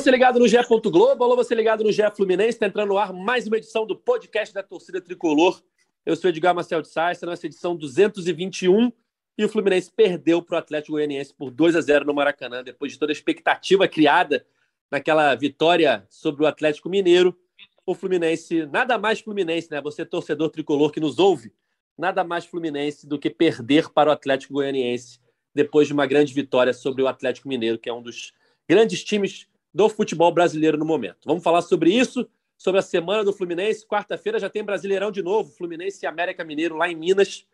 você ligado no GE. Globo, alô você ligado no GE Fluminense, está entrando no ar mais uma edição do podcast da torcida tricolor. Eu sou Edgar Marcel de Sá, esta é nossa edição 221 e o Fluminense perdeu para o Atlético Goianiense por 2 a 0 no Maracanã, depois de toda a expectativa criada naquela vitória sobre o Atlético Mineiro. O Fluminense, nada mais Fluminense, né? Você torcedor tricolor que nos ouve, nada mais Fluminense do que perder para o Atlético Goianiense depois de uma grande vitória sobre o Atlético Mineiro, que é um dos grandes times do futebol brasileiro no momento. Vamos falar sobre isso, sobre a semana do Fluminense. Quarta-feira já tem Brasileirão de novo, Fluminense e América Mineiro lá em Minas.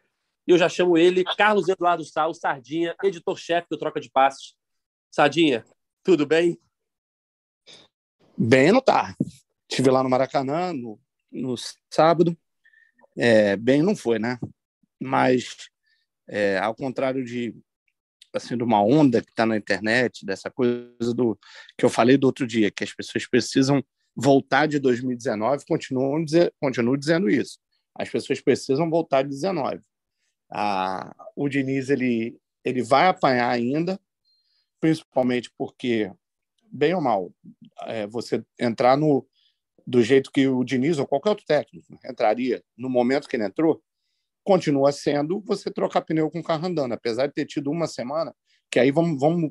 E eu já chamo ele, Carlos Eduardo Sal, Sardinha, editor-chefe do Troca de Passos. Sardinha, tudo bem? Bem, não tá. Estive lá no Maracanã no, no sábado. É, bem, não foi, né? Mas, é, ao contrário de assim de uma onda que está na internet, dessa coisa do que eu falei do outro dia, que as pessoas precisam voltar de 2019, continuam dizer, continuo dizendo isso. As pessoas precisam voltar de 19. Ah, o Diniz ele ele vai apanhar ainda, principalmente porque bem ou mal é, você entrar no do jeito que o Diniz ou qualquer outro técnico entraria no momento que ele entrou, continua sendo você trocar pneu com o carro andando, apesar de ter tido uma semana, que aí vamos, vamos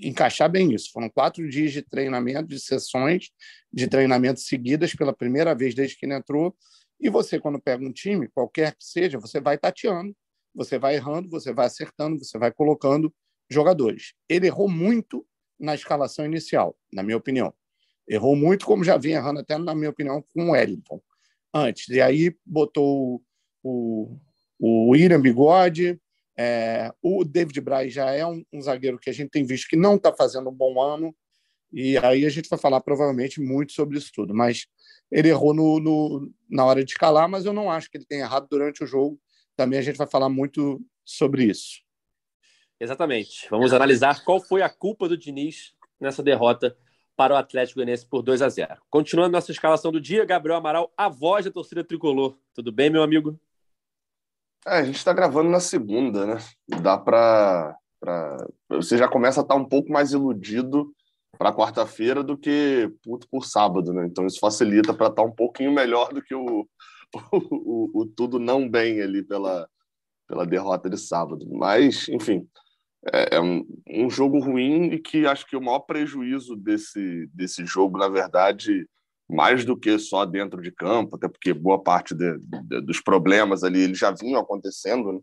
encaixar bem isso. Foram quatro dias de treinamento, de sessões de treinamento seguidas pela primeira vez desde que ele entrou. E você, quando pega um time, qualquer que seja, você vai tateando, você vai errando, você vai acertando, você vai colocando jogadores. Ele errou muito na escalação inicial, na minha opinião. Errou muito, como já vinha errando até, na minha opinião, com o Wellington antes. E aí botou o, o William Bigode, é, o David Braz já é um, um, zagueiro que a gente tem visto que não está fazendo um bom ano, e aí a gente vai falar provavelmente muito sobre isso tudo. Mas ele errou no, no, na hora de escalar, mas eu não acho que ele tenha errado durante o jogo. Também a gente vai falar muito sobre isso. Exatamente. Vamos analisar qual foi a culpa do Diniz nessa derrota para o Atlético Goianiense por 2 a 0. Continuando nossa escalação do dia, Gabriel Amaral, a voz da torcida tricolor. Tudo bem, meu amigo? É, a gente está gravando na segunda, né? Dá para. Pra... Você já começa a estar tá um pouco mais iludido para quarta-feira do que puto por sábado, né? Então isso facilita para estar tá um pouquinho melhor do que o, o, o, o, tudo não bem ali pela, pela derrota de sábado. Mas, enfim, é, é um, um, jogo ruim e que acho que o maior prejuízo desse, desse jogo, na verdade, mais do que só dentro de campo, até porque boa parte de, de, dos problemas ali eles já vinham acontecendo, né?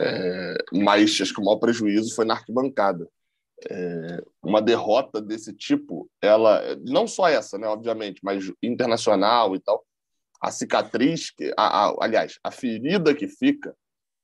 é, mas acho que o maior prejuízo foi na arquibancada. É, uma derrota desse tipo, ela não só essa, né, obviamente, mas internacional e tal, a cicatriz, que, a, a, aliás, a ferida que fica,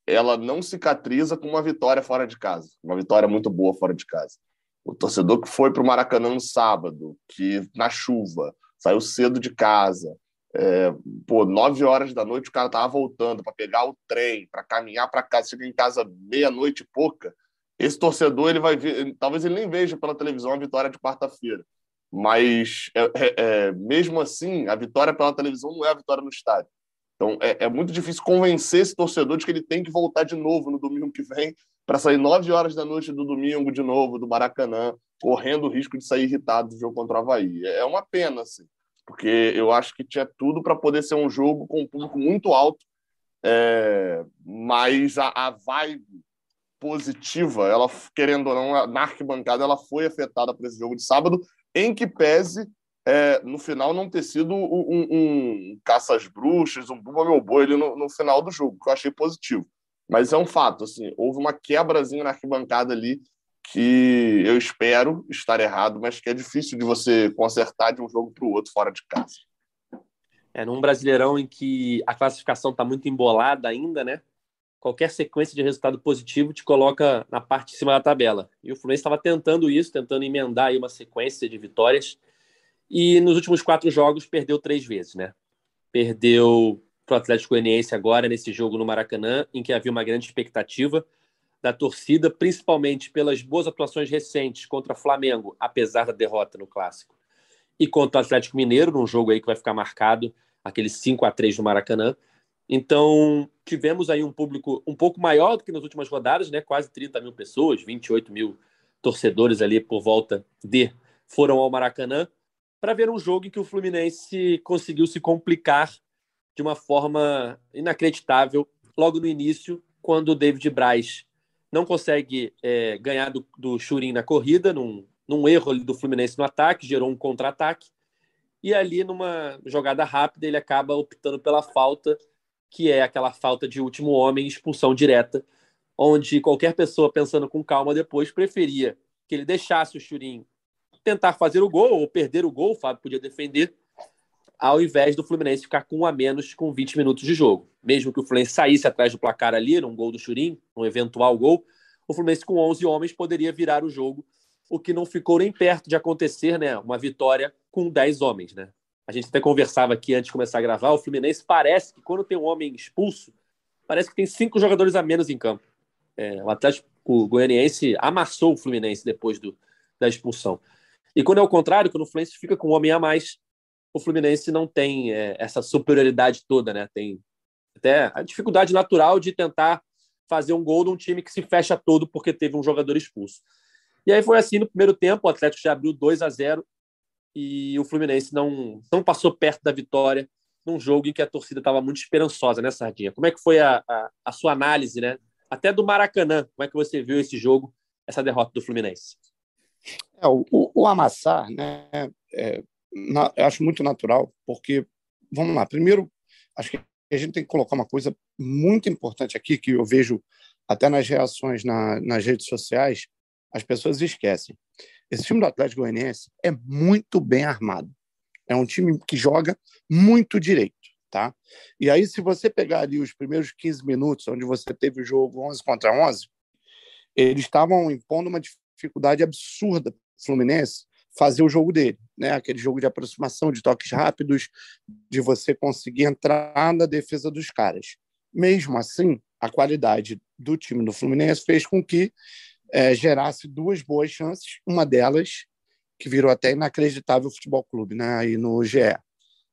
ela não cicatriza com uma vitória fora de casa, uma vitória muito boa fora de casa. O torcedor que foi para o Maracanã no sábado, que na chuva, saiu cedo de casa. É, pô, nove horas da noite o cara tava voltando para pegar o trem, para caminhar para casa, chega em casa meia-noite e pouca. Esse torcedor ele vai ver, talvez ele nem veja pela televisão a vitória de quarta-feira, mas é, é, é, mesmo assim a vitória pela televisão não é a vitória no estádio. Então é, é muito difícil convencer esse torcedor de que ele tem que voltar de novo no domingo que vem para sair nove horas da noite do domingo de novo do Maracanã, correndo o risco de sair irritado do jogo contra o Havaí. É uma pena, assim porque eu acho que tinha tudo para poder ser um jogo com um público muito alto, é, mas a, a, vibe positiva, ela querendo ou não, na arquibancada, ela foi afetada por esse jogo de sábado, em que pese é, no final não ter sido um, um, um caça às bruxas, um bumba meu boi ali no, no, final do jogo, que eu achei positivo. Mas é um fato, assim, houve uma quebrazinha na arquibancada ali que eu espero estar errado, mas que é difícil de você consertar de um jogo para o outro fora de casa. É, num Brasileirão em que a classificação está muito embolada ainda, né? Qualquer sequência de resultado positivo te coloca na parte de cima da tabela. E o Fluminense estava tentando isso, tentando emendar aí uma sequência de vitórias. E nos últimos quatro jogos perdeu três vezes, né? Perdeu para o Atlético Goianiense agora nesse jogo no Maracanã, em que havia uma grande expectativa da torcida, principalmente pelas boas atuações recentes contra Flamengo, apesar da derrota no clássico, e contra o Atlético Mineiro, num jogo aí que vai ficar marcado, aquele 5 a 3 no Maracanã. Então, tivemos aí um público um pouco maior do que nas últimas rodadas, né? Quase 30 mil pessoas, 28 mil torcedores ali por volta de foram ao Maracanã para ver um jogo em que o Fluminense conseguiu se complicar de uma forma inacreditável logo no início, quando o David Braz não consegue é, ganhar do, do Churin na corrida, num, num erro do Fluminense no ataque, gerou um contra-ataque. E ali, numa jogada rápida, ele acaba optando pela falta, que é aquela falta de último homem, expulsão direta, onde qualquer pessoa pensando com calma depois preferia que ele deixasse o Churin tentar fazer o gol ou perder o gol, o Fábio podia defender, ao invés do Fluminense ficar com um a menos com 20 minutos de jogo. Mesmo que o Fluminense saísse atrás do placar ali, num gol do Churim, um eventual gol, o Fluminense com 11 homens poderia virar o jogo, o que não ficou nem perto de acontecer, né? Uma vitória com 10 homens, né? A gente até conversava aqui antes de começar a gravar, o Fluminense parece que quando tem um homem expulso, parece que tem cinco jogadores a menos em campo. É, o Atlético Goianiense amassou o Fluminense depois do, da expulsão. E quando é o contrário, quando o Fluminense fica com um homem a mais, o Fluminense não tem é, essa superioridade toda, né? Tem até a dificuldade natural de tentar fazer um gol de um time que se fecha todo porque teve um jogador expulso. E aí foi assim no primeiro tempo, o Atlético já abriu 2 a 0 e o Fluminense não, não passou perto da vitória num jogo em que a torcida estava muito esperançosa, né, Sardinha? Como é que foi a, a, a, sua análise, né? Até do Maracanã, como é que você viu esse jogo, essa derrota do Fluminense? É, o, o, amassar, né, é, na, acho muito natural, porque, vamos lá, primeiro, acho que a gente tem que colocar uma coisa muito importante aqui, que eu vejo até nas reações na, nas redes sociais, as pessoas esquecem. Esse time do Atlético Goianiense é muito bem armado. É um time que joga muito direito, tá? E aí, se você pegar ali os primeiros 15 minutos, onde você teve o jogo 11 contra 11, eles estavam impondo uma dificuldade absurda Fluminense, fazer o jogo dele, né? Aquele jogo de aproximação, de toques rápidos, de você conseguir entrar na defesa dos caras. Mesmo assim, a qualidade do time do Fluminense fez com que é, gerasse duas boas chances, uma delas que virou até inacreditável futebol clube, né? Aí no GE,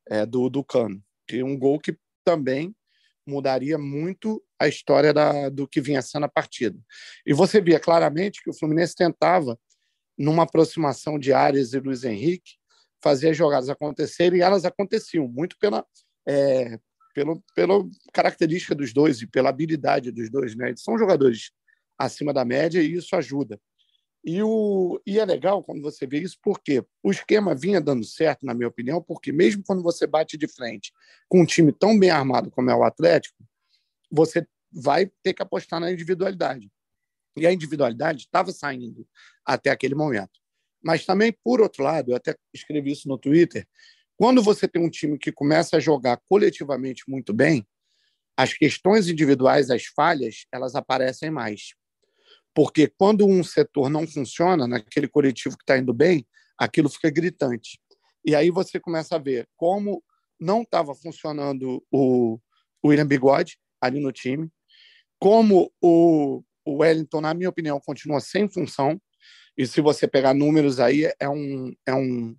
é, do, do Cano. E um gol que também mudaria muito a história da, do que vinha sendo a partida. E você via claramente que o Fluminense tentava numa aproximação de Arias e Luiz Henrique, fazer as jogadas acontecerem, e elas aconteciam, muito pela, é, pelo, pela característica dos dois e pela habilidade dos dois. Né? Eles são jogadores acima da média e isso ajuda. E, o, e é legal quando você vê isso, porque o esquema vinha dando certo, na minha opinião, porque mesmo quando você bate de frente com um time tão bem armado como é o Atlético, você vai ter que apostar na individualidade. E a individualidade estava saindo até aquele momento. Mas também, por outro lado, eu até escrevi isso no Twitter, quando você tem um time que começa a jogar coletivamente muito bem, as questões individuais, as falhas, elas aparecem mais. Porque quando um setor não funciona, naquele coletivo que está indo bem, aquilo fica gritante. E aí você começa a ver como não estava funcionando o, William Bigode ali no time, como o Wellington, na minha opinião, continua sem função. E se você pegar números aí, é um, é um,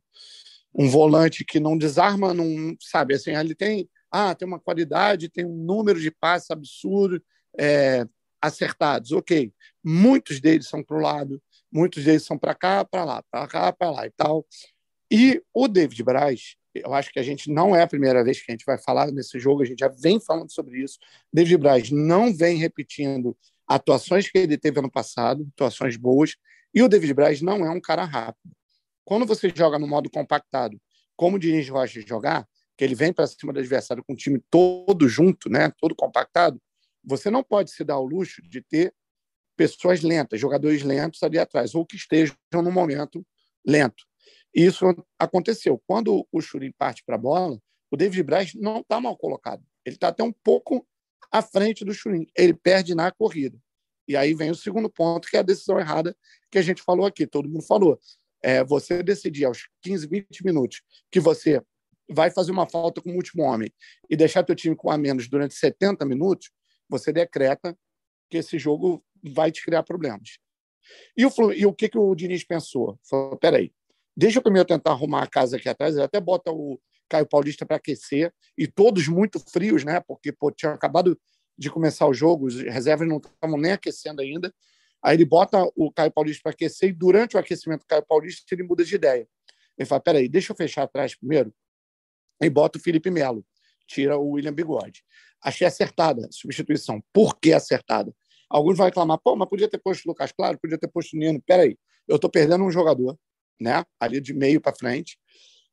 um volante que não desarma, não sabe assim, ele tem ah, tem uma qualidade, tem um número de passes absurdo, é, acertados, ok. Muitos deles são para o lado, muitos deles são para cá, para lá, para cá, para lá e tal. E o David Braz, eu acho que a gente não é a primeira vez que a gente vai falar nesse jogo, a gente já vem falando sobre isso. David Braz não vem repetindo atuações que ele teve ano passado, atuações boas, e o David Braz não é um cara rápido. Quando você joga no modo compactado, como o Diniz de jogar, que ele vem para cima do adversário com o time todo junto, né, todo compactado, você não pode se dar o luxo de ter pessoas lentas, jogadores lentos ali atrás, ou que estejam no momento lento. Isso aconteceu. Quando o Churin parte para a bola, o David Braz não está mal colocado. Ele está até um pouco à frente do Churin. Ele perde na corrida. E aí vem o segundo ponto, que é a decisão errada que a gente falou aqui, todo mundo falou. É você decidir aos 15, 20 minutos que você vai fazer uma falta com o último homem e deixar teu time com a menos durante 70 minutos, você decreta que esse jogo vai te criar problemas. E o, e o que, que o Diniz pensou? Falou, peraí, deixa eu primeiro tentar arrumar a casa aqui atrás, ele até bota o Caio Paulista para aquecer, e todos muito frios, né? Porque pô, tinha acabado de começar o jogo, os reservas não estavam nem aquecendo ainda. Aí ele bota o Caio Paulista para aquecer e durante o aquecimento do Caio Paulista ele muda de ideia. Ele fala: peraí, deixa eu fechar atrás primeiro e bota o Felipe Melo. Tira o William Bigode. Achei acertada a substituição. Por que acertada? Alguns vão reclamar, pô, mas podia ter posto o Lucas Claro, podia ter posto o Nino. Peraí, eu estou perdendo um jogador, né? Ali de meio para frente.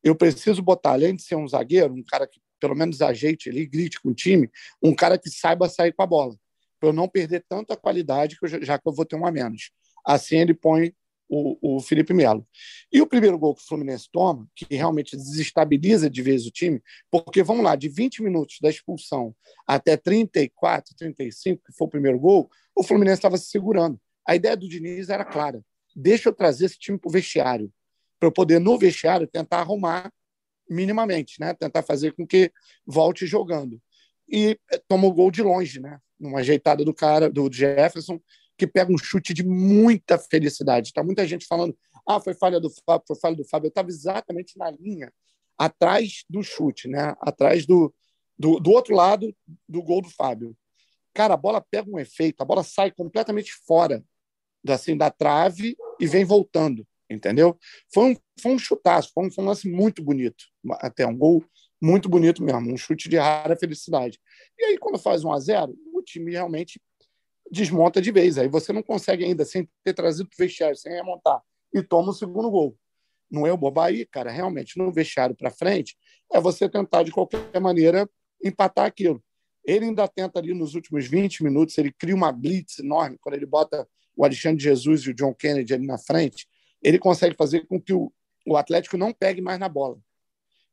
Eu preciso botar, além de ser um zagueiro, um cara que pelo menos ajeite ali, grite com o time, um cara que saiba sair com a bola, para eu não perder tanta qualidade que eu, já que eu vou ter um a menos. Assim ele põe o, o Felipe Melo. E o primeiro gol que o Fluminense toma, que realmente desestabiliza de vez o time, porque vamos lá, de 20 minutos da expulsão até 34, 35, que foi o primeiro gol, o Fluminense estava se segurando. A ideia do Diniz era clara: deixa eu trazer esse time para o vestiário, para eu poder, no vestiário, tentar arrumar minimamente, né? tentar fazer com que volte jogando. E eh, tomou gol de longe, né? numa ajeitada do cara, do Jefferson, que pega um chute de muita felicidade. Está muita gente falando, ah, foi falha do Fábio, foi falha do Fábio. Eu estava exatamente na linha, atrás do chute, né? atrás do, do, do outro lado do gol do Fábio. Cara, a bola pega um efeito, a bola sai completamente fora assim, da trave e vem voltando, entendeu? Foi um, foi um chutaço, foi um, foi um lance muito bonito, até um gol muito bonito mesmo, um chute de rara felicidade. E aí, quando faz um a 0 o time realmente desmonta de vez. Aí você não consegue ainda, sem ter trazido o vestiário, sem remontar, e toma o segundo gol. Não é o Bobaí, cara, realmente, no vestiário para frente, é você tentar, de qualquer maneira, empatar aquilo. Ele ainda tenta ali nos últimos 20 minutos, ele cria uma blitz enorme, quando ele bota o Alexandre Jesus e o John Kennedy ali na frente, ele consegue fazer com que o, o Atlético não pegue mais na bola.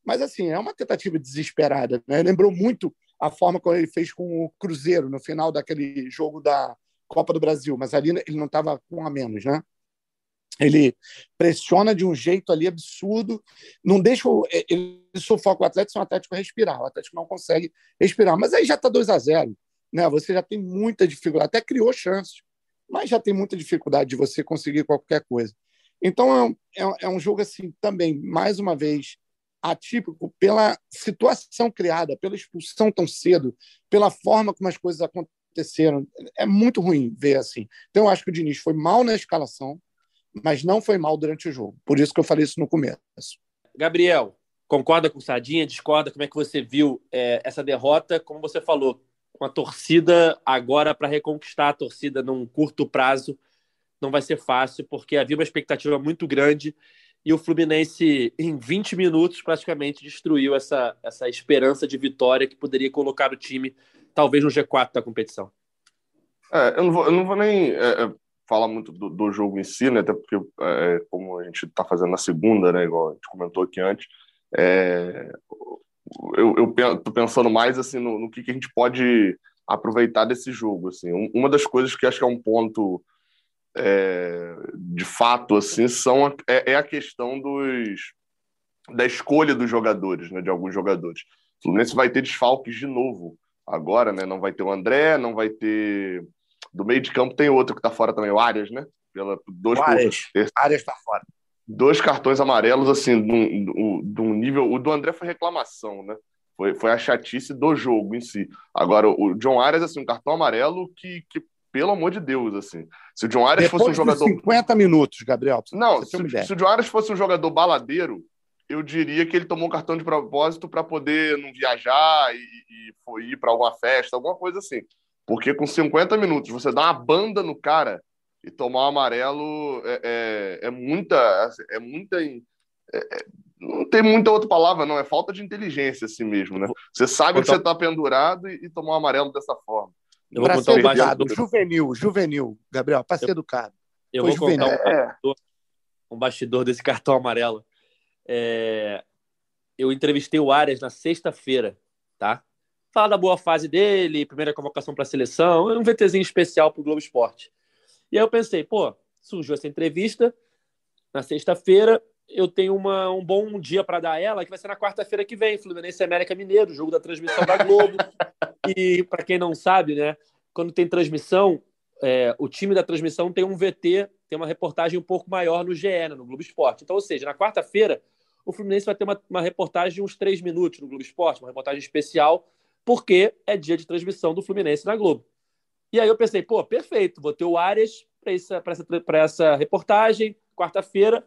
Mas, assim, é uma tentativa desesperada. Né? Lembrou muito a forma como ele fez com o Cruzeiro no final daquele jogo da Copa do Brasil, mas ali ele não estava com a menos, né? Ele pressiona de um jeito ali absurdo, não deixa o, é, ele sufoca o Atlético, se o Atlético respirar, o Atlético não consegue respirar, mas aí já está 2 a 0 né? Você já tem muita dificuldade, até criou chances, mas já tem muita dificuldade de você conseguir qualquer coisa. Então é, é, é um jogo assim também, mais uma vez, atípico pela situação criada, pela expulsão tão cedo, pela forma como as coisas aconteceram. É muito ruim ver assim. Então, eu acho que o Diniz foi mal na escalação, mas não foi mal durante o jogo. Por isso que eu falei isso no começo. Gabriel, concorda com o Sardinha? Discorda? Como é que você viu é, essa derrota? Como você falou, com a torcida agora para reconquistar a torcida num curto prazo não vai ser fácil, porque havia uma expectativa muito grande e o Fluminense, em 20 minutos, praticamente destruiu essa, essa esperança de vitória que poderia colocar o time, talvez, no G4 da competição. É, eu, não vou, eu não vou nem é, é falar muito do, do, jogo em si, né? Até porque, é, como a gente está fazendo na segunda, né? Igual a gente comentou aqui antes, é, eu, estou pensando mais assim no, no que, que, a gente pode aproveitar desse jogo. Assim. uma das coisas que acho que é um ponto é, de fato assim são é, é, a questão dos da escolha dos jogadores, né, de alguns jogadores. O Fluminense vai ter desfalques de novo agora, né? Não vai ter o André, não vai ter do meio de campo tem outro que está fora também, o Arias, né? Pela dois Arias, Arias está fora. Dois cartões amarelos assim, de um nível, o do André foi reclamação, né? Foi, foi a chatice do jogo em si. Agora, o John Arias, assim, um cartão amarelo que, que pelo amor de Deus, assim. Se o John Arias Depois fosse um jogador. 50 minutos, Gabriel. Não, se, se, o John Arias fosse um jogador baladeiro, eu diria que ele tomou um cartão de propósito para poder não viajar e, e foi ir para alguma festa, alguma coisa assim. Porque com 50 minutos você dá uma banda no cara e tomar um amarelo é, é, é muita. É muita. É, é, não tem muita outra palavra, não. É falta de inteligência assim mesmo, né? Você sabe que você está pendurado e, e tomar um amarelo dessa forma. Eu vou contar um bastidor. Juvenil, juvenil, Gabriel, para ser educado. Eu Foi vou juvenil. contar um bastidor, um bastidor, desse cartão amarelo. É... Eu entrevistei o Arias na sexta-feira, tá? Falar da boa fase dele, primeira convocação para a seleção, um VTzinho especial para o Globo Esporte. E aí eu pensei, pô, surgiu essa entrevista na sexta-feira, eu tenho uma, um bom dia para dar ela, que vai ser na quarta-feira que vem, Fluminense América Mineiro, jogo da transmissão da Globo. e para quem não sabe, né, quando tem transmissão, é, o time da transmissão tem um VT, tem uma reportagem um pouco maior no GE, né, no Globo Esporte. Então, ou seja, na quarta-feira, o Fluminense vai ter uma, uma reportagem de uns três minutos no Globo Esporte, uma reportagem especial, porque é dia de transmissão do Fluminense na Globo. E aí eu pensei, pô, perfeito, vou ter o Arias para essa, essa, essa reportagem, quarta-feira.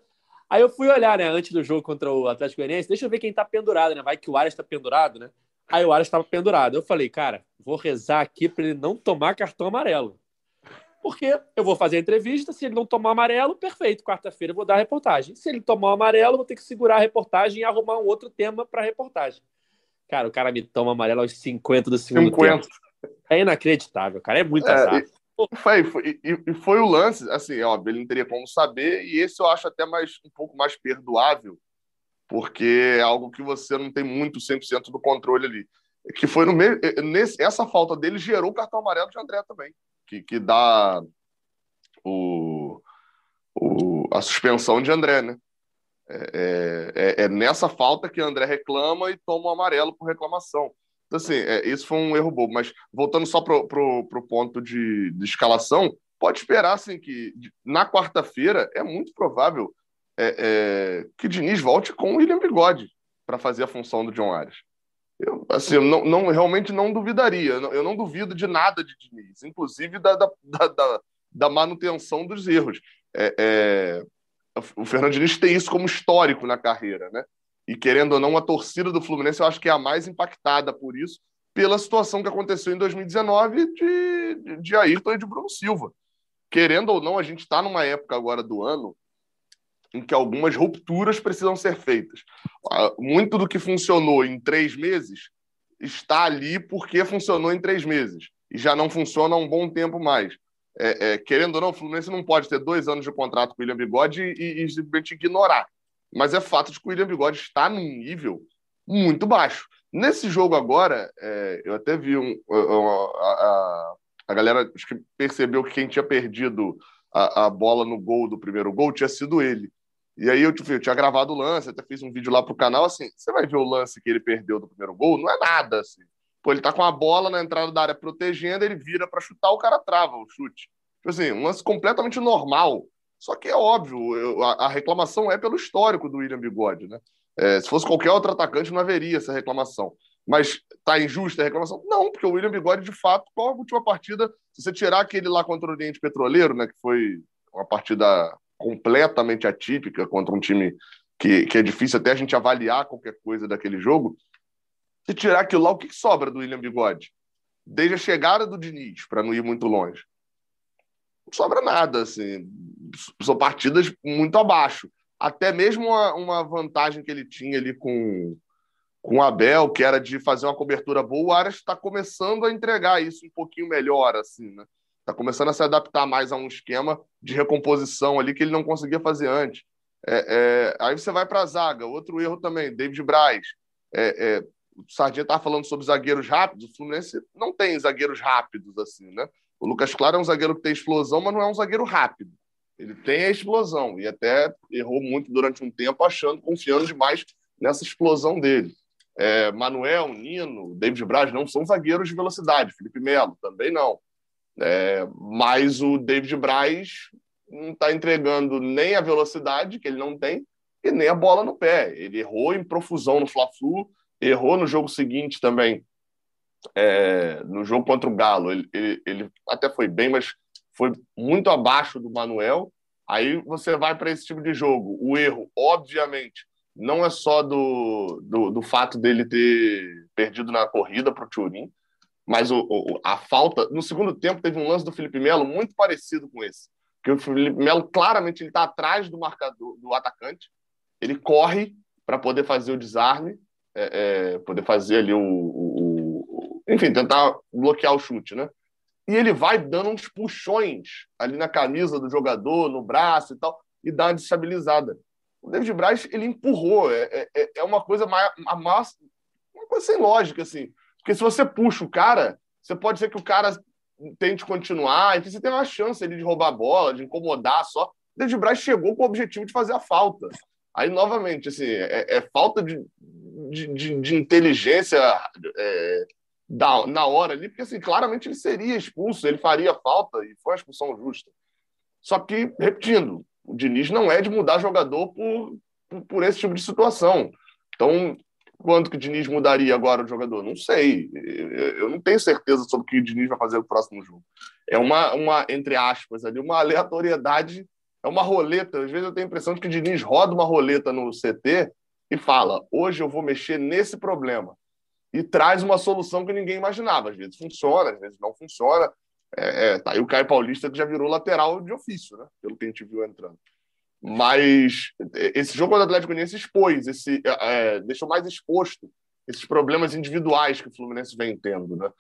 Aí eu fui olhar, né, antes do jogo contra o Atlético Goianiense, deixa eu ver quem tá pendurado, né? Vai que o Arias tá pendurado, né? Aí o Arias estava pendurado. Eu falei, cara, vou rezar aqui para ele não tomar cartão amarelo. Porque eu vou fazer a entrevista, se ele não tomar amarelo, perfeito. Quarta-feira eu vou dar a reportagem. Se ele tomar amarelo, eu vou ter que segurar a reportagem e arrumar um outro tema para a reportagem. Cara, o cara me toma amarelo aos 50 do segundo 50. tempo. É inacreditável, cara. É muito é, azar. Foi, foi, e, foi o lance, assim, óbvio, ele não teria como saber, e esse eu acho até mais um pouco mais perdoável, porque é algo que você não tem muito 100% do controle ali. Que foi no meio. Nesse, essa falta dele gerou o cartão amarelo de André também, que, que dá o, o, a suspensão de André, né? É, é, é, nessa falta que André reclama e toma o amarelo por reclamação. Então, assim, é, isso foi um erro bobo. Mas voltando só para o ponto de, de, escalação, pode esperar assim, que na quarta-feira é muito provável é, é, que Diniz volte com o William Bigode para fazer a função do John Arias. Eu, assim, eu não, não, realmente não duvidaria. Eu não duvido de nada de Diniz, inclusive da, da, da, da manutenção dos erros. É, é, o Fernando Diniz tem isso como histórico na carreira, né? E querendo ou não, a torcida do Fluminense eu acho que é a mais impactada por isso, pela situação que aconteceu em 2019 de, de, de Ayrton e de Bruno Silva. Querendo ou não, a gente está numa época agora do ano em que algumas rupturas precisam ser feitas. Ah, muito do que funcionou em três meses está ali porque funcionou em três meses e já não funciona há um bom tempo mais. É, é, querendo ou não, o Fluminense não pode ter dois anos de contrato com o William Bigode e, e, simplesmente ignorar. Mas é fato de que o William Bigode está num nível muito baixo. Nesse jogo agora, é, eu até vi um, a, a, a, galera acho que percebeu que quem tinha perdido a, a bola no gol do primeiro gol tinha sido ele. E aí eu, tipo, eu tinha gravado o lance, até fiz um vídeo lá pro canal, assim, você vai ver o lance que ele perdeu do primeiro gol, não é nada, assim. Pô, ele tá com a bola na entrada da área protegendo, ele vira para chutar, o cara trava o chute. Tipo assim, um lance completamente normal. Só que é óbvio, eu, a, a, reclamação é pelo histórico do William Bigode, né? É, se fosse qualquer outro atacante, não haveria essa reclamação. Mas tá injusta a reclamação? Não, porque o William Bigode, de fato, qual a última partida? Se você tirar aquele lá contra o Oriente Petroleiro, né, que foi uma partida completamente atípica contra um time que, que é difícil até a gente avaliar qualquer coisa daquele jogo. Se tirar aquilo lá, o que, sobra do William Bigode? Desde a chegada do Diniz, para não ir muito longe. Sobra nada, assim. São partidas muito abaixo. Até mesmo uma, uma vantagem que ele tinha ali com, com o Abel, que era de fazer uma cobertura boa, o Aras está começando a entregar isso um pouquinho melhor, assim, né? Está começando a se adaptar mais a um esquema de recomposição ali que ele não conseguia fazer antes. É, é, aí você vai para a zaga, outro erro também, David Braz. É, é o Sardinha estava falando sobre zagueiros rápidos, o Fluminense não tem zagueiros rápidos assim, né? O Lucas Claro é um zagueiro que tem explosão, mas não é um zagueiro rápido. Ele tem a explosão e até errou muito durante um tempo, achando, confiando demais nessa explosão dele. É, Manuel, Nino, David Braz não são zagueiros de velocidade. Felipe Melo também não. É, mas o David Braz não está entregando nem a velocidade que ele não tem e nem a bola no pé. Ele errou em profusão no Fla-Flu, errou no jogo seguinte também, é, no jogo contra o Galo. Ele, ele, ele, até foi bem, mas foi muito abaixo do Manuel. Aí você vai para esse tipo de jogo. O erro, obviamente, não é só do, do, do fato dele ter perdido na corrida para o Turim, mas o, o, a falta. No segundo tempo, teve um lance do Felipe Melo muito parecido com esse. Que o Felipe Melo claramente está atrás do marcador do atacante. Ele corre para poder fazer o desarme, é, é, poder fazer ali o, Enfim, tentar bloquear o chute, né? E ele vai dando uns puxões ali na camisa do jogador, no braço e tal, e dá uma destabilizada. O David Braz, ele empurrou. É, é, é uma coisa mais, mais, uma coisa sem lógica, assim. Porque se você puxa o cara, você pode ser que o cara tente continuar, então você tem uma chance ali de roubar a bola, de incomodar só. O David Braz chegou com o objetivo de fazer a falta. Aí, novamente, assim, é, é falta de, de, de, de inteligência é, da, na hora ali, porque assim, claramente ele seria expulso, ele faria falta e foi uma expulsão justa. Só que, repetindo, o Diniz não é de mudar jogador por, por, por esse tipo de situação. Então, quanto que o Diniz mudaria agora o jogador? Não sei. Eu não tenho certeza sobre o que o Diniz vai fazer no próximo jogo. É uma, uma entre aspas, ali, uma aleatoriedade, é uma roleta. Às vezes eu tenho a impressão de que o Diniz roda uma roleta no CT e fala: hoje eu vou mexer nesse problema. E traz uma solução que ninguém imaginava. Às vezes funciona, às vezes não funciona. É, é, tá aí o Caio Paulista que já virou lateral de ofício, né? Pelo que a gente viu entrando. Mas esse jogo do Atlético Goianiense expôs, esse, é, é, deixou mais exposto esses problemas individuais que o Fluminense vem tendo, né?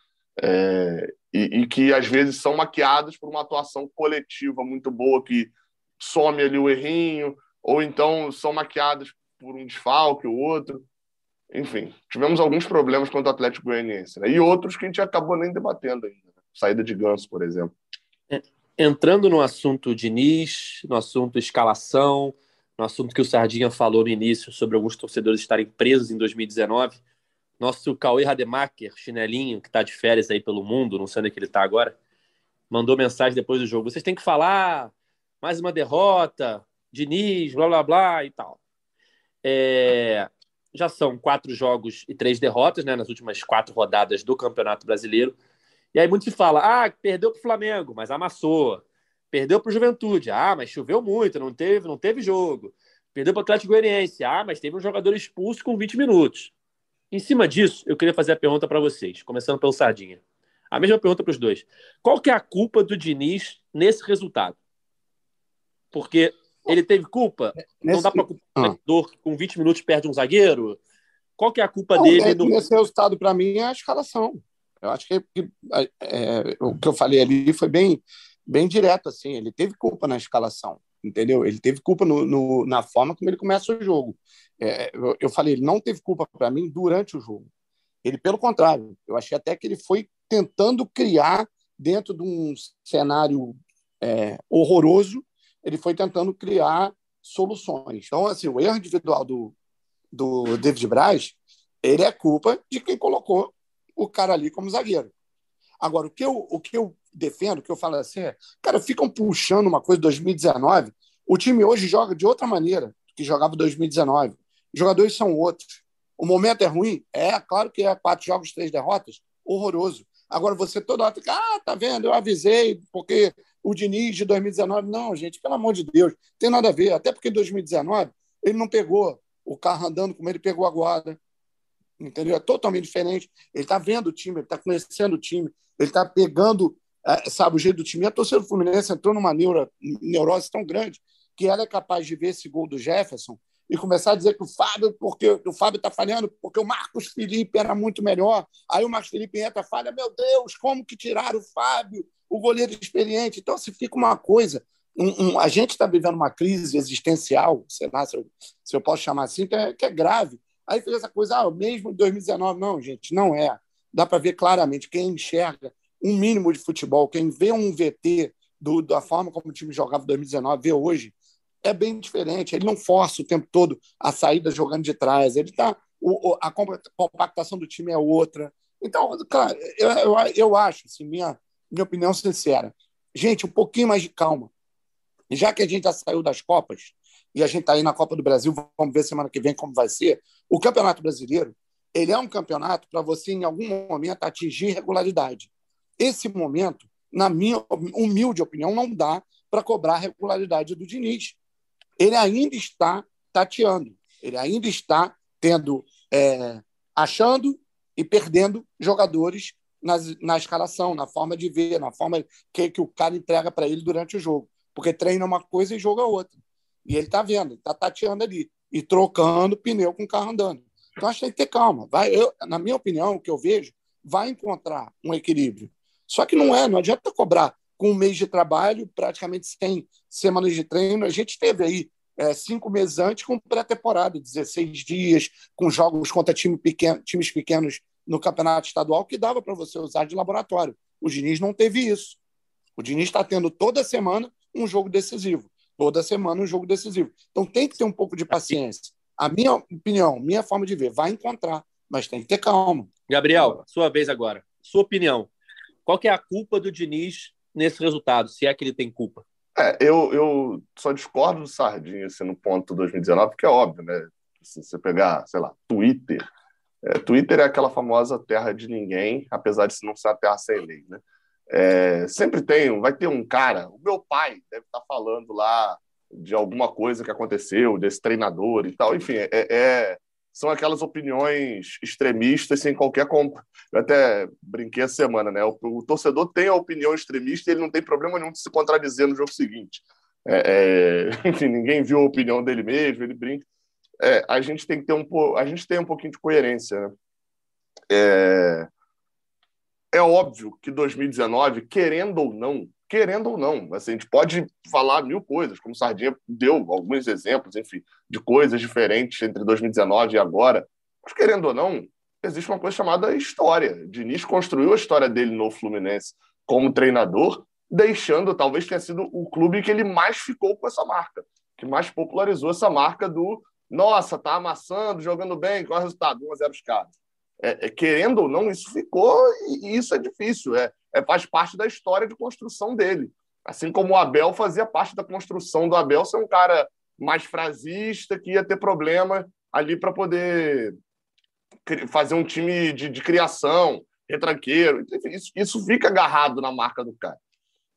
É, e, e, que às vezes são maquiados por uma atuação coletiva muito boa que some ali o errinho, ou então são maquiados por um desfalque ou outro. Enfim, tivemos alguns problemas contra o Atlético Goianiense, né? e outros que a gente acabou nem debatendo ainda. Né? Saída de ganso, por exemplo. É, entrando no assunto Diniz, no assunto escalação, no assunto que o Sardinha falou no início sobre alguns torcedores estarem presos em 2019, nosso Cauê Rademacher, chinelinho, que está de férias aí pelo mundo, não sei onde é que ele está agora, mandou mensagem depois do jogo. Vocês têm que falar mais uma derrota, Diniz, blá blá blá e tal. É, já são quatro jogos e três derrotas né, nas últimas quatro rodadas do Campeonato Brasileiro. E aí muito se fala, ah, perdeu para o Flamengo, mas amassou. Perdeu para o Juventude, ah, mas choveu muito, não teve, não teve jogo. Perdeu para o Atlético Goianiense, ah, mas teve um jogador expulso com 20 minutos. Em cima disso, eu queria fazer a pergunta para vocês, começando pelo Sardinha. A mesma pergunta para os dois. Qual que é a culpa do Diniz nesse resultado? Porque ele teve culpa? Nesse... Não dá para culpar ah. o com 20 minutos perde um zagueiro? Qual que é a culpa não, dele? É, no... Nesse resultado, para mim, é a escalação. Eu acho que, é, é, o que eu falei ali foi bem, bem direto. assim. Ele teve culpa na escalação, entendeu? Ele teve culpa no, no na forma como ele começa o jogo. É, eu, eu, falei, ele não teve culpa para mim durante o jogo. Ele, pelo contrário, eu achei até que ele foi tentando criar, dentro de um cenário é, horroroso, ele foi tentando criar soluções. Então, assim, o erro individual do, do David Braz, ele é culpa de quem colocou o cara ali como zagueiro. Agora, o que eu, o que eu defendo, o que eu falo assim, é, cara, ficam puxando uma coisa de 2019. O time hoje joga de outra maneira que jogava em 2019. Os jogadores são outros. O momento é ruim? É, claro que é. Quatro jogos, três derrotas. Horroroso. Agora, você toda hora fica, ah, tá vendo, eu avisei, porque o Diniz de 2019. Não, gente, pelo amor de Deus, tem nada a ver. Até porque em 2019 ele não pegou o carro andando como ele pegou agora entendeu? É totalmente diferente. Ele está vendo o time, ele está conhecendo o time, ele está pegando, é, sabe, o jeito do time. E a torcida do Fluminense entrou numa neuro, neurose tão grande que ela é capaz de ver esse gol do Jefferson e começar a dizer que o Fábio, porque o Fábio está falhando, porque o Marcos Felipe era muito melhor. Aí o Marcos Felipe entra falha, meu Deus, como que tiraram o Fábio, o goleiro experiente? Então, se fica uma coisa. Um, um, a gente está vivendo uma crise existencial, sei lá se eu, se eu posso chamar assim, que é, que é grave Aí fez essa coisa, ah, mesmo em 2019. Não, gente, não é. Dá para ver claramente quem enxerga um mínimo de futebol, quem vê um VT do, da forma como o time jogava em 2019, vê hoje, é bem diferente. Ele não força o tempo todo a saída jogando de trás. Ele tá, o, a compactação do time é outra. Então, cara, eu, eu, eu acho, assim, minha, minha opinião sincera, gente, um pouquinho mais de calma. Já que a gente já saiu das Copas, e a gente está aí na Copa do Brasil, vamos ver semana que vem como vai ser. O Campeonato Brasileiro ele é um campeonato para você, em algum momento, atingir regularidade. Esse momento, na minha humilde opinião, não dá para cobrar regularidade do Diniz. Ele ainda está tateando, ele ainda está tendo, é, achando e perdendo jogadores nas, na escalação, na forma de ver, na forma que, que o cara entrega para ele durante o jogo. Porque treina uma coisa e joga outra. E ele está vendo, está tateando ali e trocando pneu com o carro andando. Então acho que tem que ter calma. Vai, eu, na minha opinião, o que eu vejo, vai encontrar um equilíbrio. Só que não é, não adianta cobrar com um mês de trabalho, praticamente sem semanas de treino. A gente teve aí é, cinco meses antes com pré-temporada, 16 dias, com jogos contra time pequeno, times pequenos no campeonato estadual, que dava para você usar de laboratório. O Diniz não teve isso. O Diniz está tendo toda semana um jogo decisivo toda semana um jogo decisivo. Então tem que ter um pouco de paciência. A minha opinião, minha forma de ver, vai encontrar, mas tem que ter calma. Gabriel, sua vez agora. Sua opinião. Qual que é a culpa do Diniz nesse resultado, se é que ele tem culpa? É, eu, eu só discordo do Sardinha assim, no ponto 2019, porque é óbvio, né? Se você pegar, sei lá, Twitter, É, Twitter é aquela famosa terra de ninguém, apesar de não ser a terra sem lei, né? É, sempre tem, vai ter um cara, o meu pai deve estar falando lá de alguma coisa que aconteceu, desse treinador e tal. Enfim, é, é são aquelas opiniões extremistas sem qualquer. Comp... Eu até brinquei essa semana, né? O, o, torcedor tem a opinião extremista e ele não tem problema nenhum de se contradizer no jogo seguinte. É, é... enfim, ninguém viu a opinião dele mesmo, ele brinca. É, a gente tem que ter um a gente tem um pouquinho de coerência, né? É, é óbvio que 2019, querendo ou não, querendo ou não. Assim, a gente pode falar mil coisas, como o Sardinha deu alguns exemplos, enfim, de coisas diferentes entre 2019 e agora. Mas, querendo ou não, existe uma coisa chamada história. Diniz construiu a história dele no Fluminense como treinador, deixando, talvez tenha sido o clube que ele mais ficou com essa marca, que mais popularizou essa marca do nossa, tá amassando, jogando bem, qual é o resultado? 1 a 0 os caras. É, é, querendo ou não, isso ficou e, e isso é difícil. É, é, faz parte da história de construção dele. Assim como o Abel fazia parte da construção do Abel ser um cara mais frasista, que ia ter problema ali para poder fazer um time de, de criação, retranqueiro. Isso, isso fica agarrado na marca do cara.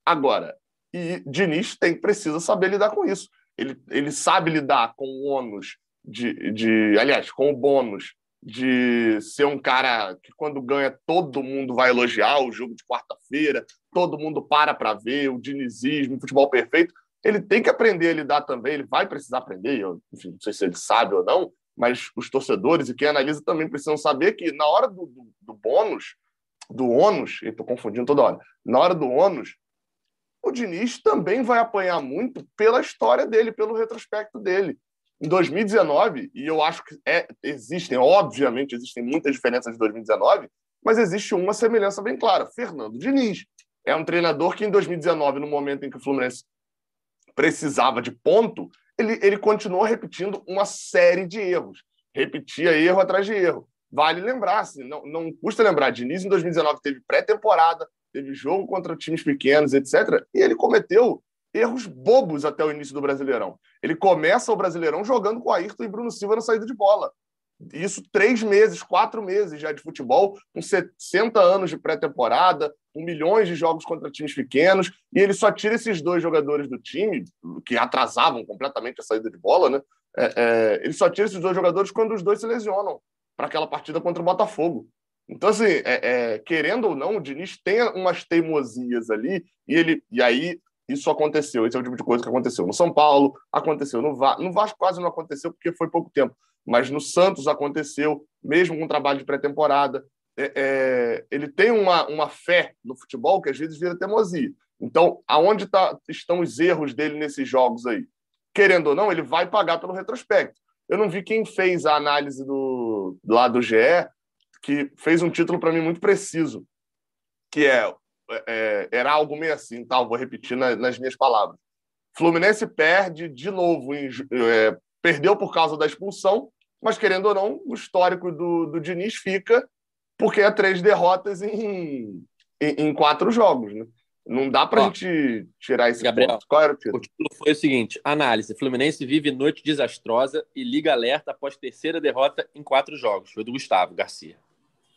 Agora, e Diniz tem, precisa saber lidar com isso. Ele, ele sabe lidar com o ônus de, de. Aliás, com o bônus de ser um cara que quando ganha todo mundo vai elogiar o jogo de quarta-feira, todo mundo para para ver o dinizismo, o futebol perfeito. Ele tem que aprender a lidar também, ele vai precisar aprender, eu, enfim, não sei se ele sabe ou não, mas os torcedores e quem analisa também precisam saber que na hora do, do, do bônus, do ônus, estou confundindo toda hora, na hora do ônus, o Diniz também vai apanhar muito pela história dele, pelo retrospecto dele em 2019, e eu acho que é, existem, obviamente, existem muitas diferenças de 2019, mas existe uma semelhança bem clara. Fernando Diniz é um treinador que em 2019, no momento em que o Fluminense precisava de ponto, ele, ele continuou repetindo uma série de erros. Repetia erro atrás de erro. Vale lembrar, assim, não, não custa lembrar, Diniz em 2019 teve pré-temporada, teve jogo contra times pequenos, etc. E ele cometeu erros bobos até o início do Brasileirão. Ele começa o Brasileirão jogando com Ayrton e Bruno Silva na saída de bola. Isso três meses, quatro meses já de futebol, com 60 anos de pré-temporada, com milhões de jogos contra times pequenos, e ele só tira esses dois jogadores do time, que atrasavam completamente a saída de bola, né? É, é, ele só tira esses dois jogadores quando os dois se lesionam para aquela partida contra o Botafogo. Então, assim, é, é, querendo ou não, o Diniz tem umas teimosias ali, e ele e aí isso aconteceu. Esse é o tipo de coisa que aconteceu no São Paulo, aconteceu no Vasco. No Vasco quase não aconteceu porque foi pouco tempo, mas no Santos aconteceu, mesmo com trabalho de pré-temporada. É, é, ele tem uma, uma fé no futebol que às vezes vira teimosia. Então, aonde tá, estão os erros dele nesses jogos aí? Querendo ou não, ele vai pagar pelo retrospecto. Eu não vi quem fez a análise do lá do GE, que fez um título para mim muito preciso, que é é, é, era algo meio assim, tal, vou repetir na, nas minhas palavras. Fluminense perde de novo, em, é, perdeu por causa da expulsão, mas querendo ou não, o histórico do, do Diniz fica porque é três derrotas em, em, em quatro jogos, né? Não dá para a gente tirar esse Gabriel, ponto. Qual era o título? O título foi o seguinte: análise. Fluminense vive noite desastrosa e liga alerta após terceira derrota em quatro jogos. Foi do Gustavo Garcia.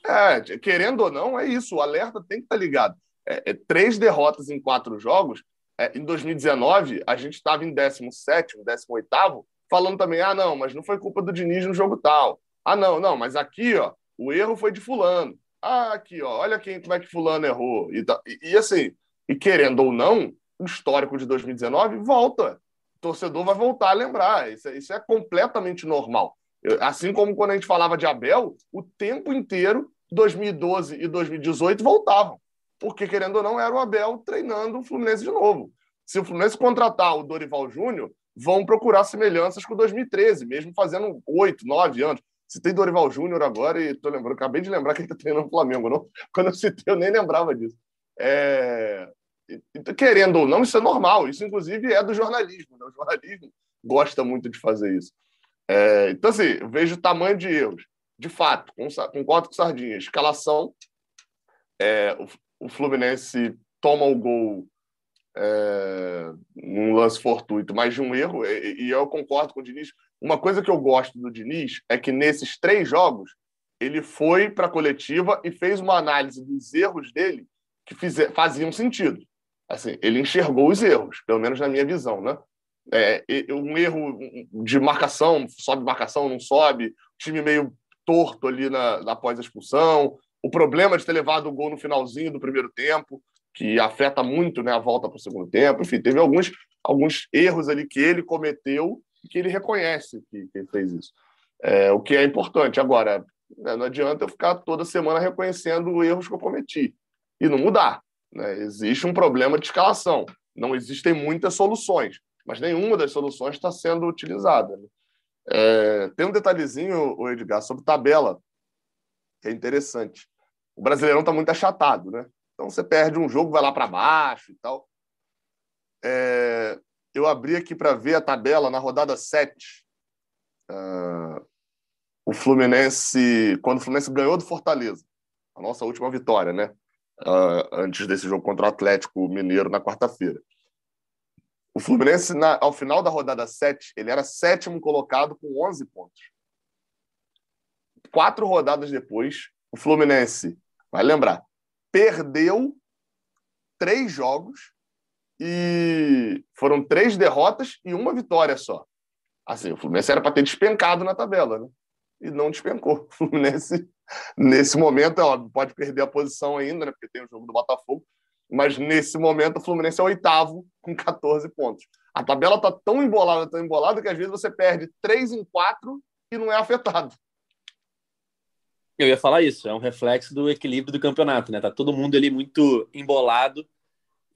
É, querendo ou não, é isso. O alerta tem que estar tá ligado é, é, três derrotas em quatro jogos. É, em 2019, a gente estava em 17, 18, falando também: ah, não, mas não foi culpa do Diniz no jogo tal. Ah, não, não, mas aqui, ó, o erro foi de Fulano. Ah, aqui, ó, olha quem, como é que Fulano errou. E, e, e assim, e querendo ou não, o histórico de 2019 volta. O torcedor vai voltar a lembrar. Isso, é, isso é completamente normal. Assim como quando a gente falava de Abel, o tempo inteiro, 2012 e 2018 voltavam porque, querendo ou não, era o Abel treinando o Fluminense de novo. Se o Fluminense contratar o Dorival Júnior, vão procurar semelhanças com 2013, mesmo fazendo oito, nove anos. Tem Dorival Júnior agora, e tô lembrando, acabei de lembrar que ele está treinando o Flamengo, não? Quando eu citei, eu nem lembrava disso. É... Querendo ou não, isso é normal. Isso, inclusive, é do jornalismo. Né? O jornalismo gosta muito de fazer isso. É... Então, assim, eu vejo o tamanho de erros. De fato, concordo com Sardinha. Escalação, é, o Fluminense toma o gol é, num lance fortuito, mais de um erro, e, e, eu concordo com o Diniz. Uma coisa que eu gosto do Diniz é que nesses três jogos ele foi para a coletiva e fez uma análise dos erros dele que fizer, faziam sentido. Assim, ele enxergou os erros, pelo menos na minha visão, né? É, um erro de marcação, sobe marcação, não sobe, time meio torto ali na após a expulsão, o problema de ter levado o gol no finalzinho do primeiro tempo, que afeta muito né, a volta para o segundo tempo. Enfim, teve alguns, alguns erros ali que ele cometeu e que ele reconhece que, que fez isso. É, o que é importante. Agora, né, não adianta eu ficar toda semana reconhecendo erros que eu cometi e não mudar. Né? Existe um problema de escalação. Não existem muitas soluções, mas nenhuma das soluções está sendo utilizada. Né? É, tem um detalhezinho, Edgar, sobre tabela, que é interessante. O Brasileirão está muito achatado, né? Então você perde um jogo, vai lá para baixo e tal. É, eu abri aqui para ver a tabela na rodada 7. Uh, ah, o Fluminense, quando o Fluminense ganhou do Fortaleza, a nossa última vitória, né? Uh, antes desse jogo contra o Atlético Mineiro na quarta-feira. O Fluminense, na, ao final da rodada 7, ele era sétimo colocado com 11 pontos. Quatro rodadas depois, o Fluminense, vai lembrar, perdeu três jogos e foram três derrotas e uma vitória só. Assim, o Fluminense era para ter despencado na tabela, né? E não despencou. O Fluminense, nesse momento, é óbvio, pode perder a posição ainda, né? Porque tem o jogo do Botafogo, mas nesse momento o Fluminense é oitavo com 14 pontos. A tabela está tão embolada, tão embolada, que às vezes você perde 3 em 4 e não é afetado. Eu ia falar isso, é um reflexo do equilíbrio do campeonato, né? Tá todo mundo ali muito embolado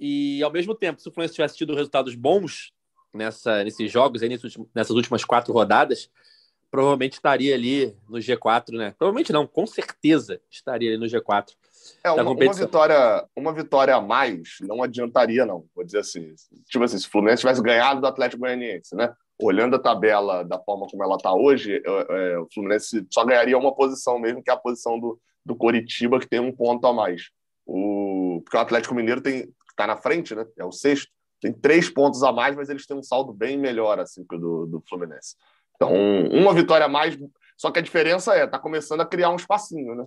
e ao mesmo tempo, se o Fluminense tivesse tido resultados bons nessa, nesses jogos, aí, nessas últimas quatro rodadas, provavelmente estaria ali no G4, né? Provavelmente não, com certeza estaria ali no G4. É, uma, uma, vitória, uma vitória a mais não adiantaria, não. Vou dizer assim. Tipo assim, se o Fluminense tivesse ganhado do Atlético Goianiense, né? Olhando a tabela da forma como ela está hoje, é, o Fluminense só ganharia uma posição mesmo, que é a posição do, do Coritiba, que tem um ponto a mais. O, porque o Atlético Mineiro está na frente, né? É o sexto. Tem três pontos a mais, mas eles têm um saldo bem melhor assim que o do, do Fluminense. Então, uma vitória a mais. Só que a diferença é, tá começando a criar um espacinho, né?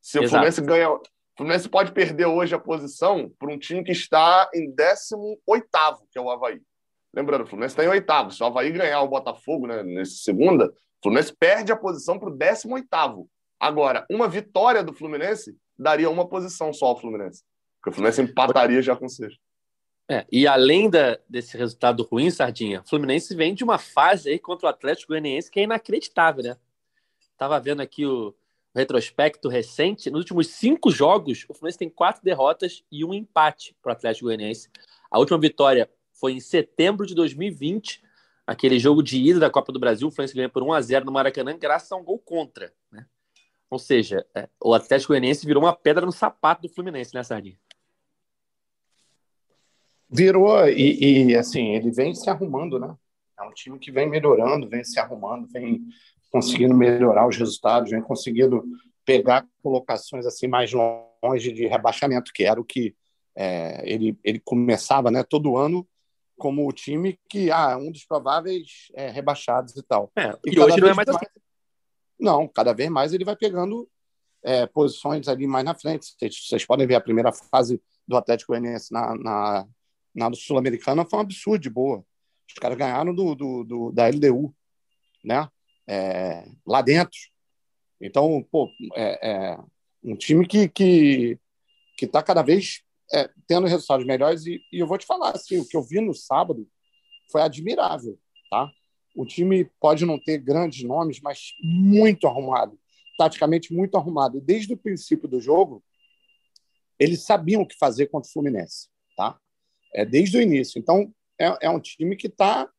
Se Exato. o Fluminense ganha. O Fluminense pode perder hoje a posição para um time que está em 18, que é o Havaí. Lembrando, o Fluminense está em oitavo. Se o Havaí ganhar o Botafogo né, nessa segunda, o Fluminense perde a posição para o 18. Agora, uma vitória do Fluminense daria uma posição só ao Fluminense. Porque o Fluminense empataria já com o sexto. É, e além da, desse resultado ruim, Sardinha, o Fluminense vem de uma fase aí contra o Atlético Goianiense que é inacreditável, né? Tava vendo aqui o retrospecto recente. Nos últimos cinco jogos, o Fluminense tem quatro derrotas e um empate para o Atlético Goianiense. A última vitória foi em setembro de 2020, aquele jogo de ida da Copa do Brasil. O Fluminense ganha por 1 a 0 no Maracanã, graças a um gol contra. Né? Ou seja, é, o Atlético Goianiense virou uma pedra no sapato do Fluminense, né, Sardinha? Virou, e, e, assim, ele vem se arrumando, né? É um time que vem melhorando, vem se arrumando, vem conseguindo melhorar os resultados, vem conseguindo pegar colocações assim mais longe de rebaixamento, que era o que é, ele, ele começava né, todo ano como o time que ah, um dos prováveis é, rebaixados e tal. É, e, e hoje não é mais, assim. Não, cada vez mais ele vai pegando é, posições ali mais na frente. Vocês, vocês, podem ver a primeira fase do Atlético Goianiense na, na, na Sul-Americana foi um absurdo de boa. Os caras ganharam do, do, do da LDU, né? É, lá dentro. Então, pô, é, é um time que que que está cada vez é, tendo resultados melhores e, e, eu vou te falar assim, o que eu vi no sábado foi admirável, tá? O time pode não ter grandes nomes, mas muito arrumado, taticamente muito arrumado. Desde o princípio do jogo, eles sabiam o que fazer contra o Fluminense, tá? É desde o início. Então é, é um time que está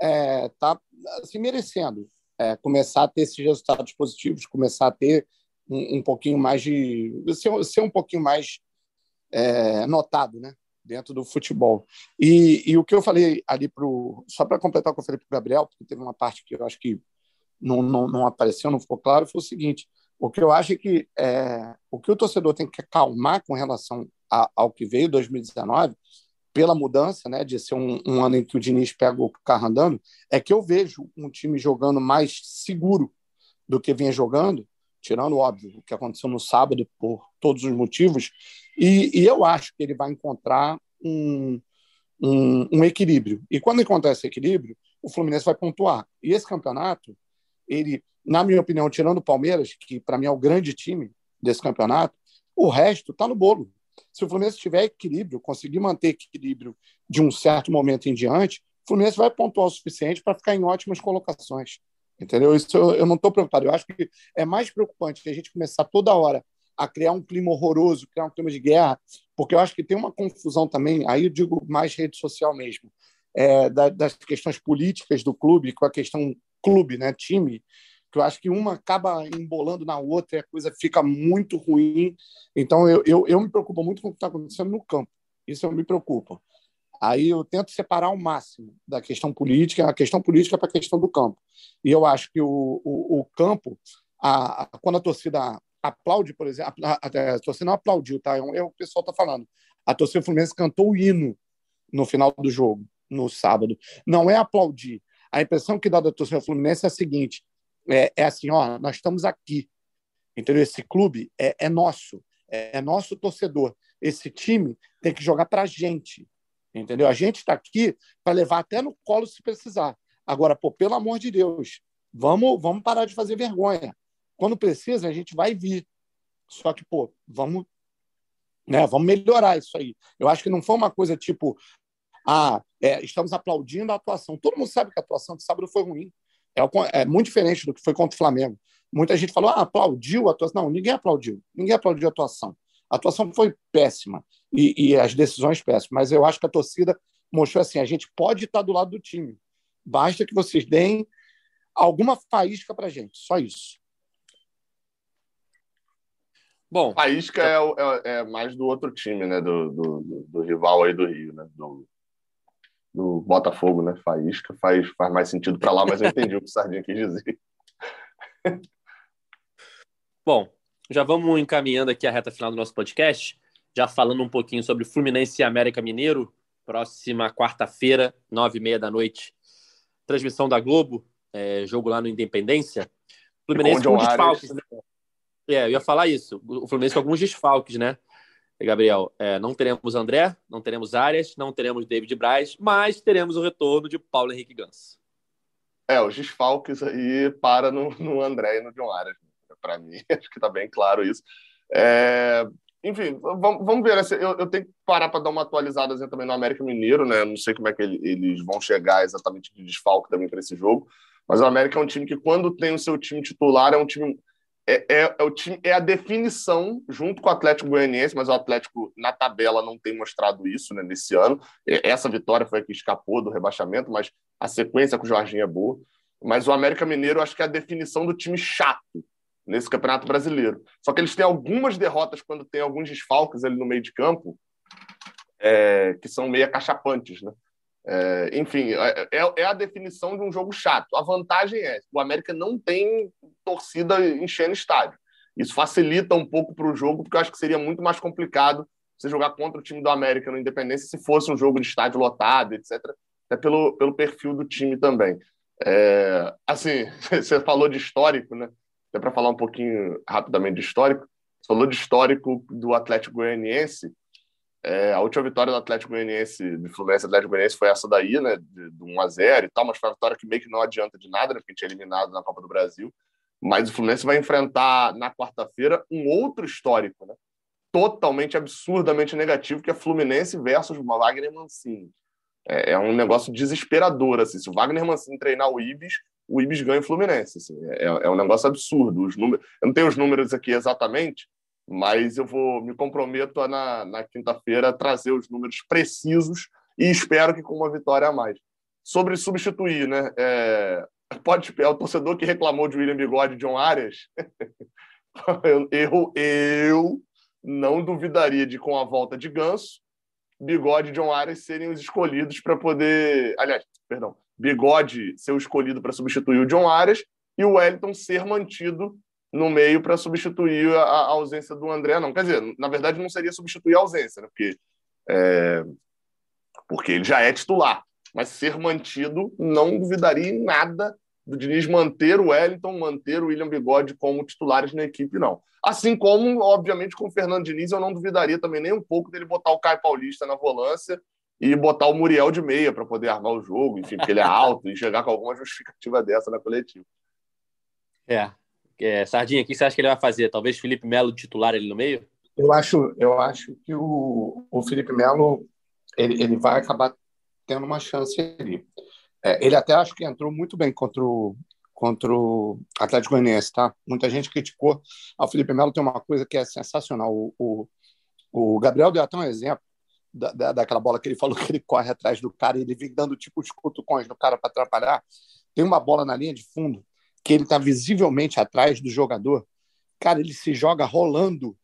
é, tá, assim, merecendo é, começar a ter esses resultados positivos, começar a ter um, um pouquinho mais de ser, ser um pouquinho mais é, notado, né? dentro do futebol. E, e o que eu falei ali pro só para completar o que eu falei para o Gabriel, porque teve uma parte que eu acho que não, não, não apareceu, não ficou claro, foi o seguinte: o que eu acho é que é, o que o torcedor tem que acalmar com relação a, ao que veio 2019, pela mudança, né, de ser um, um, ano em que o Diniz pega o carro andando, é que eu vejo um time jogando mais seguro do que vinha jogando, tirando, óbvio, o que aconteceu no sábado, por todos os motivos, e, e eu acho que ele vai encontrar um, um, um, equilíbrio. E quando encontrar esse equilíbrio, o Fluminense vai pontuar. E esse campeonato, ele, na minha opinião, tirando o Palmeiras, que para mim é o grande time desse campeonato, o resto está no bolo. Se o Fluminense tiver equilíbrio, conseguir manter equilíbrio de um certo momento em diante, o Fluminense vai pontuar o suficiente para ficar em ótimas colocações. Entendeu? Isso eu, eu não estou preocupado. Eu acho que é mais preocupante a gente começar toda hora a criar um clima horroroso, criar um clima de guerra, porque eu acho que tem uma confusão também, aí eu digo mais rede social mesmo, é, das questões políticas do clube com a questão clube, né, time, que eu acho que uma acaba embolando na outra e a coisa fica muito ruim. Então, eu, eu, eu me preocupo muito com o que está acontecendo no campo. Isso eu me preocupo. Aí eu tento separar ao máximo da questão política, a questão política para a questão do campo. E eu acho que o, o, o campo, a, a, quando a torcida aplaude, por exemplo, a, a, torcida não aplaudiu, tá? É, é o pessoal está falando. A torcida Fluminense cantou o hino no final do jogo, no sábado. Não é aplaudir. A impressão que dá da torcida Fluminense é a seguinte: é, é assim, ó, nós estamos aqui. Entendeu? Esse clube é, é nosso, é, é nosso torcedor. Esse time tem que jogar para a gente. Entendeu? A gente está aqui para levar até no colo se precisar. Agora, pô, pelo amor de Deus, vamos, vamos parar de fazer vergonha. Quando precisa, a gente vai vir. Só que, pô, vamos, né, vamos melhorar isso aí. Eu acho que não foi uma coisa tipo, ah, é, estamos aplaudindo a atuação. Todo mundo sabe que a atuação de sábado foi ruim. É, é, muito diferente do que foi contra o Flamengo. Muita gente falou, ah, aplaudiu a atuação. Não, ninguém aplaudiu. Ninguém aplaudiu a atuação. A atuação foi péssima e, e, as decisões péssimas, mas eu acho que a torcida mostrou assim: a gente pode estar do lado do time, basta que vocês deem alguma faísca para gente, só isso. Bom, faísca é, é, é, mais do outro time, né? Do, do, do, rival aí do Rio, né? Do, do Botafogo, né? Faísca faz, faz mais sentido para lá, mas eu entendi o que o Sardinha quis dizer. Bom, já vamos encaminhando aqui a reta final do nosso podcast, já falando um pouquinho sobre Fluminense e América Mineiro, próxima quarta-feira, nove e meia da noite, transmissão da Globo, é, jogo lá no Independência. Fluminense com, com desfalques, né? É, eu ia falar isso. O Fluminense com alguns desfalques, né? Gabriel, é, não teremos André, não teremos Arias, não teremos David Braz, mas teremos o retorno de Paulo Henrique Gans. É, os desfalques aí para no, no André e no John Arias para mim. Acho que está bem claro isso. É, enfim, vamos, vamos ver. Né? Eu, eu, tenho que parar para dar uma atualizada também no América Mineiro, né? Não sei como é que eles vão chegar exatamente de desfalque também para esse jogo. Mas o América é um time que, quando tem o seu time titular, é um time. É, é, é, o time, é a definição junto com o Atlético Goianiense, mas o Atlético na tabela não tem mostrado isso né, nesse ano. Essa vitória foi a que escapou do rebaixamento, mas a sequência com o Jorginho é boa. Mas o América Mineiro, acho que é a definição do time chato, nesse Campeonato Brasileiro. Só que eles têm algumas derrotas quando tem alguns desfalques ali no meio de campo, é, que são meio acachapantes, né? É, enfim, é, é, é, a definição de um jogo chato. A vantagem é o América não tem torcida enchendo estádio. Isso facilita um pouco para o jogo, porque eu acho que seria muito mais complicado você jogar contra o time do América no Independência se fosse um jogo de estádio lotado, etc. Até pelo, pelo perfil do time também. É, assim, você falou de histórico, né? Até para falar um pouquinho rapidamente de histórico, você falou de histórico do Atlético Goianiense. É, a última vitória do Atlético Goianiense, do Fluminense Atlético Goianiense, foi essa daí, né, de, de 1 a 0 e tal, mas foi uma vitória que meio que não adianta de nada, né, porque a gente é eliminado na Copa do Brasil. Mas o Fluminense vai enfrentar na quarta-feira um outro histórico, né, totalmente absurdamente negativo, que é Fluminense versus Wagner Mancini. É, é um negócio desesperador, assim. Se o Wagner Mancini treinar o Ibis, o Ibis ganha o Fluminense. Assim, é, é, um negócio absurdo. Os números, eu não tenho os números aqui exatamente, mas eu vou me comprometo a, na, na quinta-feira, trazer os números precisos e espero que com uma vitória a mais. Sobre substituir, né? É, pode, é o torcedor que reclamou de William Bigode e John Arias. eu, eu, eu não duvidaria de, com a volta de Ganso, Bigode e John Arias serem os escolhidos para poder. Aliás, perdão, Bigode ser o escolhido para substituir o John Arias e o Wellington ser mantido no meio para substituir a, a, ausência do André, não. Quer dizer, na verdade não seria substituir a ausência, né? porque, é, porque ele já é titular. Mas ser mantido, não duvidaria em nada do Diniz manter o Wellington, manter o William Bigode como titulares na equipe, não. Assim como, obviamente, com o Fernando Diniz, eu não duvidaria também nem um pouco dele botar o Caio Paulista na volância e botar o Muriel de meia para poder armar o jogo, enfim, porque ele é alto e chegar com alguma justificativa dessa na coletiva. É. é Sardinha, o que você acha que ele vai fazer? Talvez Felipe Melo titular ele no meio? Eu acho, eu acho que o, o Felipe Melo ele, ele vai acabar tendo uma chance ali. É, ele até acho que entrou muito bem contra o, contra o Atlético Goianiense, tá? Muita gente criticou. O Felipe Melo tem uma coisa que é sensacional. O, o, o Gabriel deu até um exemplo da, da, daquela bola que ele falou que ele corre atrás do cara e ele vem dando tipo os cutucões no cara para atrapalhar. Tem uma bola na linha de fundo que ele está visivelmente atrás do jogador. Cara, ele se joga rolando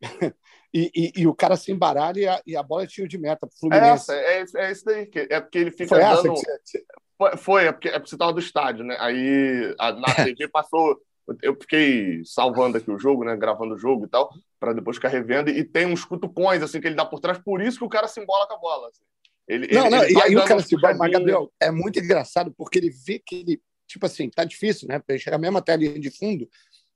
e, e, e, o cara se embaralha e a, e a bola é tiro de meta pro Fluminense. É, essa, é, é isso daí. É porque ele fica Foi dando... Você... Foi, foi, é porque, é porque você tava do estádio, né? Aí a, na TV passou... Eu fiquei salvando aqui o jogo, né? Gravando o jogo e tal, para depois ficar revendo. E tem uns cutucões, assim, que ele dá por trás. Por isso que o cara se embola com a bola. Assim. Ele, não, ele, não, ele e aí o cara se embola. Mas, Gabriel, é muito engraçado, porque ele vê que ele... Tipo assim, tá difícil, né? Pra chegar mesmo até a linha de fundo.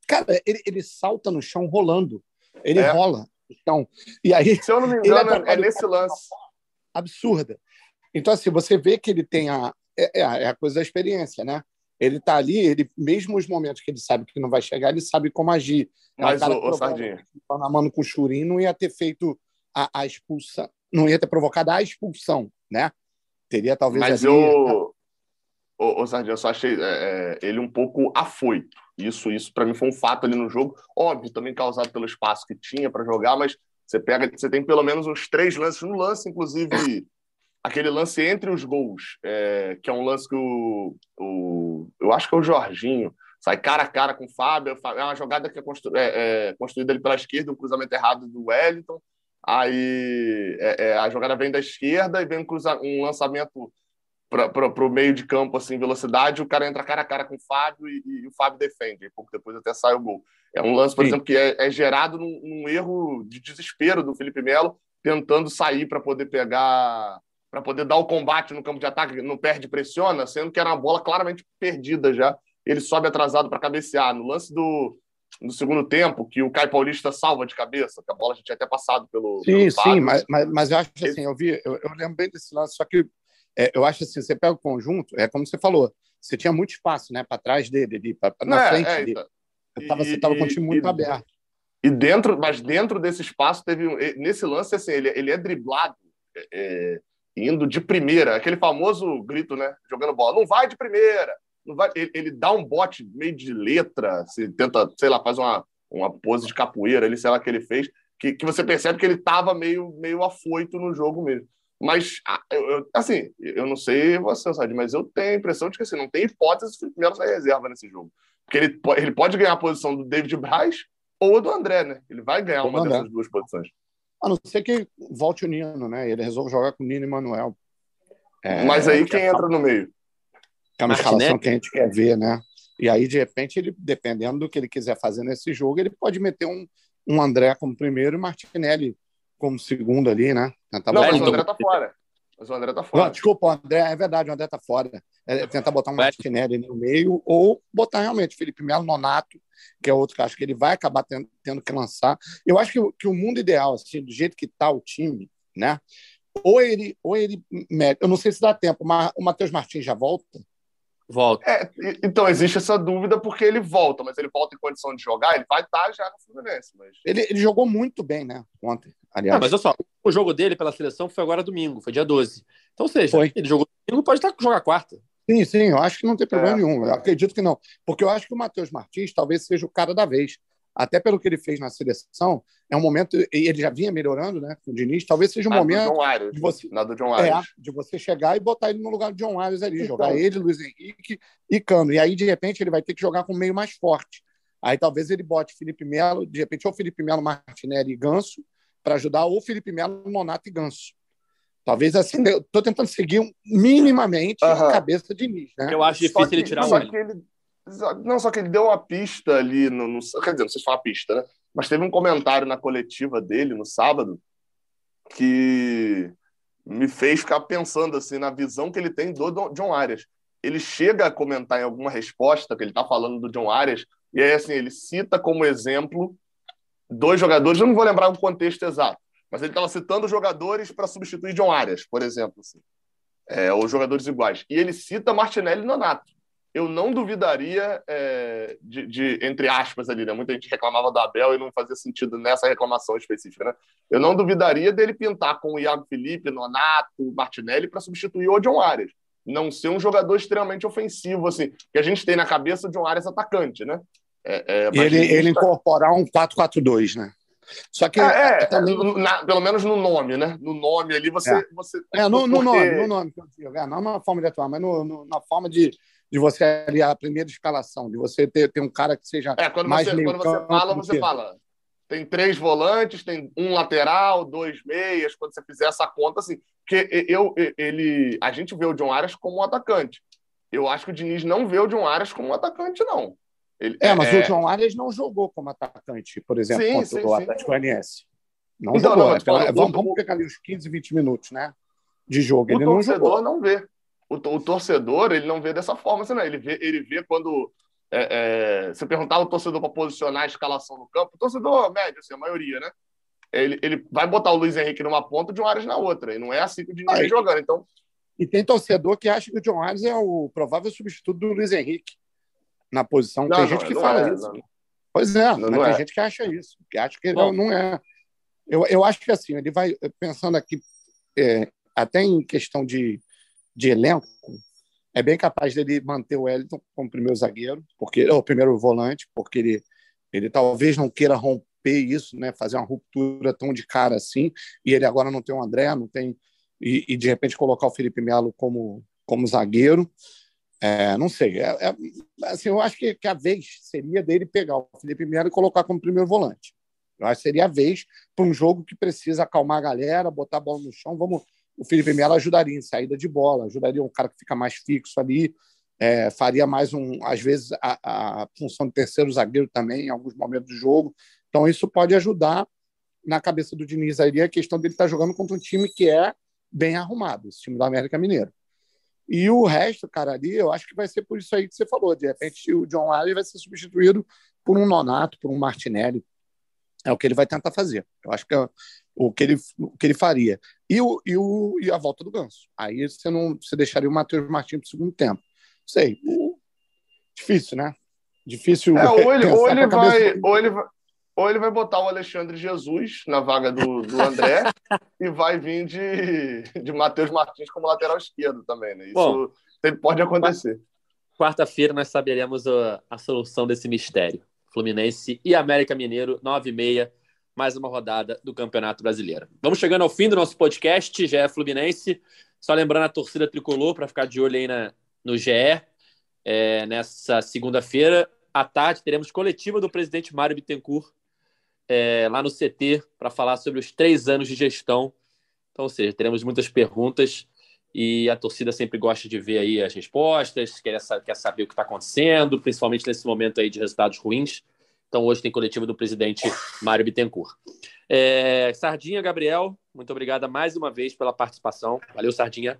Cara, ele, ele salta no chão rolando. Ele é. rola. Então, e aí, Se eu não me engano, é nesse lance. Absurda. Então, assim, você vê que ele tem a. É, é, é a coisa da experiência, né? Ele está ali, ele, mesmo os momentos que ele sabe que não vai chegar, ele sabe como agir. Mas, o, o Sardinha. Na mano com o Churin, não ia ter feito a, a, expulsão, não ia ter provocado a expulsão, né? Teria talvez. Mas ali, eu. Ô, ô Sardinha, eu só achei é, é ele um pouco afoito. Isso, isso para mim foi um fato ali no jogo. Óbvio, também causado pelo espaço que tinha para jogar, mas você pega, você tem pelo menos uns três lances no lance, inclusive aquele lance entre os gols, é, que é um lance que o, o, eu acho que é o Jorginho sai cara a cara com o Fábio. É uma jogada que é, constru, é, é construída ali pela esquerda, um cruzamento errado do Wellington. Aí é, é, a jogada vem da esquerda e vem um, cruza, um lançamento para o meio de campo, assim, velocidade, o cara entra cara a cara com o Fábio e, e o Fábio defende. E pouco depois até sai o gol. É um lance, por Sim. exemplo, que é, é gerado num, num, erro de desespero do Felipe Melo, tentando sair para poder pegar, para poder dar o combate no campo de ataque, não perde, pressiona, sendo que era uma bola claramente perdida já. Ele sobe atrasado para cabecear. No lance do, no segundo tempo, que o Caio Paulista salva de cabeça, que a bola já tinha até passado pelo. Sim, pelo sim, mas, mas, mas, eu acho assim, eu vi, eu, eu lembro bem desse lance, só que é, eu acho assim, você pega o conjunto, é como você falou, você tinha muito espaço, né, para trás dele, ali, pra, na é, frente é, dele. Então. Você estava com o time muito e, aberto. E dentro, mas dentro desse espaço teve nesse lance assim, ele, ele é driblado é, é, indo de primeira, aquele famoso grito, né, jogando bola, não vai de primeira, não vai, ele, ele dá um bote meio de letra, se tenta, sei lá, faz uma uma pose de capoeira, ele sei lá que ele fez, que, que você percebe que ele estava meio meio afoito no jogo mesmo. Mas, eu, assim, eu não sei você, sabe, mas eu tenho a impressão de que assim, não tem hipótese de o Felipe Melo sair reserva nesse jogo. Porque ele, ele pode ganhar a posição do David Braz ou do André, né? Ele vai ganhar uma dessas duas posições. A não ser que volte o Nino, né? Ele resolve jogar com o Nino e Manuel. É, mas aí quem entra no meio? É uma escalação que a gente quer ver, né? E aí, de repente, ele, dependendo do que ele quiser fazer nesse jogo, ele pode meter um, um André como primeiro e Martinelli como segundo ali, né? Tentar não, mas o André tá fora. Mas o André tá fora. Não, desculpa, o André, é verdade, o André tá fora. É tentar botar um Martinelli no meio ou botar realmente Felipe Melo Nonato, que é outro que acho que ele vai acabar tendo, tendo que lançar. Eu acho que, que, o mundo ideal, assim, do jeito que tá o time, né? Ou ele, ou ele, eu não sei se dá tempo, mas o Matheus Martins já volta Volta. É, então, existe essa dúvida porque ele volta, mas ele volta em condição de jogar, ele vai estar já no Fluminense. Mas... Ele, ele jogou muito bem, né? Ontem, aliás. Não, mas olha só, o jogo dele pela seleção foi agora domingo, foi dia 12. Então, ou seja, foi. ele jogou domingo, pode estar jogar quarta. Sim, sim, eu acho que não tem problema é. nenhum. Eu acredito que não. Porque eu acho que o Matheus Martins talvez seja o cara da vez até pelo que ele fez na seleção, é um momento, e ele já vinha melhorando, né, com o Diniz, talvez seja um ah, momento Arias, de você, do John É, de você chegar e botar ele no lugar do John Arias ali, então. jogar ele, Luiz Henrique e Cano. E aí, de repente, ele vai ter que jogar com o meio mais forte. Aí talvez ele bote Felipe Melo, de repente, ou Felipe Melo, Martinelli e Ganso, para ajudar, ou Felipe Melo, Monato e Ganso. Talvez assim, eu tô tentando seguir minimamente uh -huh. a cabeça de Diniz, né? Eu acho difícil que, ele tirar o ele não, só que ele deu uma pista ali, no, no, quer dizer, não sei se foi uma pista, né? Mas teve um comentário na coletiva dele no sábado que me fez ficar pensando assim na visão que ele tem do John Arias. ele chega a comentar em alguma resposta que ele está falando do John Arias, e aí assim, ele cita como exemplo dois jogadores, eu não vou lembrar o contexto exato, mas ele estava citando jogadores para substituir John Arias, por exemplo, assim, é, ou jogadores iguais. E ele cita Martinelli e Nonato. Eu não duvidaria é, de, de, entre aspas ali, né? Muita gente reclamava do Abel e não fazia sentido nessa reclamação específica, né? Eu não duvidaria dele pintar com o Iago Felipe, Nonato, Martinelli para substituir o John Arias. Não ser um jogador extremamente ofensivo, assim, que a gente tem na cabeça de um Arias atacante, né? É, é, ele, ele incorporar um 4-4-2, né? Só que. É, é também... na, pelo menos no nome, né? No nome ali você. É, você, é no, no nome, no nome que eu digo. É, não na forma de atuar, mas no, no, na forma de, de você ali, a primeira escalação, de você ter, ter um cara que seja. É, quando mais você, quando você fala, você que... fala. Tem três volantes, tem um lateral, dois meias, quando você fizer essa conta, assim. Porque eu, ele, a gente vê o John Arias como um atacante. Eu acho que o Diniz não vê o John Arias como um atacante, não. Ele, é, mas é... o João Arias não jogou como atacante, por exemplo, sim, contra sim, o Atlético Goianiense. Não então, jogou. Não, então, vamos, vamos pegar ali os 15, 20 minutos né, de jogo. O ele não jogou. não vê. O, o, torcedor ele não vê dessa forma, assim, não. Ele vê, ele vê quando é, é, você perguntar ao torcedor para posicionar a escalação no campo, o torcedor médio, assim, a maioria, né? Ele, ele vai botar o Luiz Henrique numa ponta e o John Arias na outra. E não é assim que o Diniz vem jogando. Então... E tem torcedor que acha que o John Arias é o provável substituto do Luiz Henrique na posição. Não, tem gente que fala é, isso. Pois é, não, tem é. gente que acha isso, que acha que não, não é. Eu, eu acho que assim, ele vai pensando aqui, é, até em questão de, de elenco, é bem capaz dele manter o Wellington como primeiro zagueiro, porque o primeiro volante, porque ele, ele talvez não queira romper isso, né, fazer uma ruptura tão de cara assim, e ele agora não tem o André, não tem e, e de repente colocar o Felipe Melo como como zagueiro. É, não sei. É, é, assim, eu acho que, que, a vez seria dele pegar o Felipe Melo e colocar como primeiro volante. Eu acho que seria a vez para um jogo que precisa acalmar a galera, botar a bola no chão. Vamos, o Felipe Melo ajudaria em saída de bola, ajudaria um cara que fica mais fixo ali, é, faria mais um, às vezes, a, a, função de terceiro zagueiro também em alguns momentos do jogo. Então, isso pode ajudar na cabeça do Diniz aí a questão dele estar tá jogando contra um time que é bem arrumado, esse time do América Mineiro. E o resto, cara, ali, eu acho que vai ser por isso aí que você falou. De repente, o John Allen vai ser substituído por um Nonato, por um Martinelli. É o que ele vai tentar fazer. Eu acho que é o que ele, o que ele faria. E, o, e, o, e a volta do Ganso. Aí você não você deixaria o Matheus Martins para o segundo tempo. Sei. Difícil, né? Difícil. É, ou ele, ou ele vai. Ou ele vai ou ele vai botar o Alexandre Jesus na vaga do, do André e vai vir de, de Matheus Martins como lateral esquerdo também, né? Isso Bom, pode acontecer. Quarta-feira nós saberemos a, a, solução desse mistério. Fluminense e América Mineiro, 9 e meia, mais uma rodada do Campeonato Brasileiro. Vamos chegando ao fim do nosso podcast, GE Fluminense. Só lembrando a torcida tricolor para ficar de olho aí na, no GE. É, nessa segunda-feira, à tarde, teremos coletiva do presidente Mário Bittencourt é, lá no CT para falar sobre os três anos de gestão. Então, ou seja, teremos muitas perguntas e a torcida sempre gosta de ver aí as respostas, quer, quer saber o que está acontecendo, principalmente nesse momento aí de resultados ruins. Então, hoje tem coletiva do presidente Mário Bittencourt. É, Sardinha, Gabriel, muito obrigada mais uma vez pela participação. Valeu, Sardinha.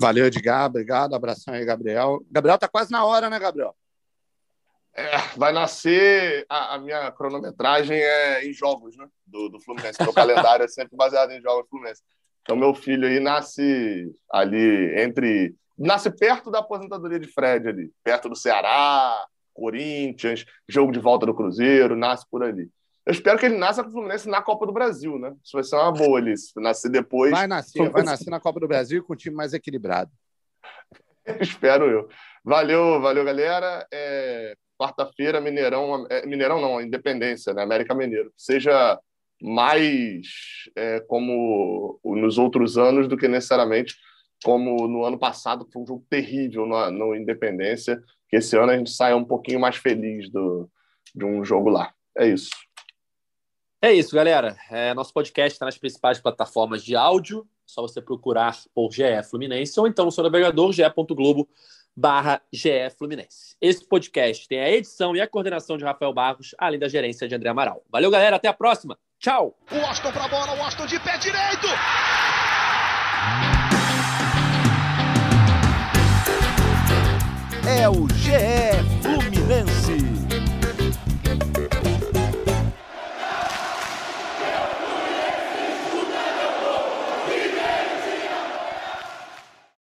Valeu, Edgar. Obrigado. Abração aí, Gabriel. Gabriel, está quase na hora, né, Gabriel? É, vai nascer. A, a, minha cronometragem é em jogos, né? Do, do Fluminense. Meu calendário é sempre baseado em jogos do Fluminense. Então, meu filho aí nasce ali entre. Nasce perto da aposentadoria de Fred ali, perto do Ceará, Corinthians, jogo de volta do Cruzeiro, nasce por ali. Eu espero que ele nasça com o Fluminense na Copa do Brasil, né? Isso vai ser uma boa ali. Se nascer depois. Vai nascer, vai nascer na Copa do Brasil com um time mais equilibrado. espero eu. Valeu, valeu, galera. É quarta-feira, Mineirão, é, Mineirão não, Independência, né? América Mineiro. Seja mais é, como nos outros anos do que necessariamente como no ano passado, foi um jogo terrível no, no Independência, que esse ano a gente saia um pouquinho mais feliz do, de um jogo lá. É isso. É isso, galera. É, nosso podcast está nas principais plataformas de áudio. Só você procurar por GE Fluminense ou então no seu navegador ge.globo barra GE Fluminense. Esse podcast tem a edição e a coordenação de Rafael Barros, além da gerência de André Amaral. Valeu, galera. Até a próxima. Tchau. O Austin pra bola, o Austin de pé direito. É o GE Fluminense.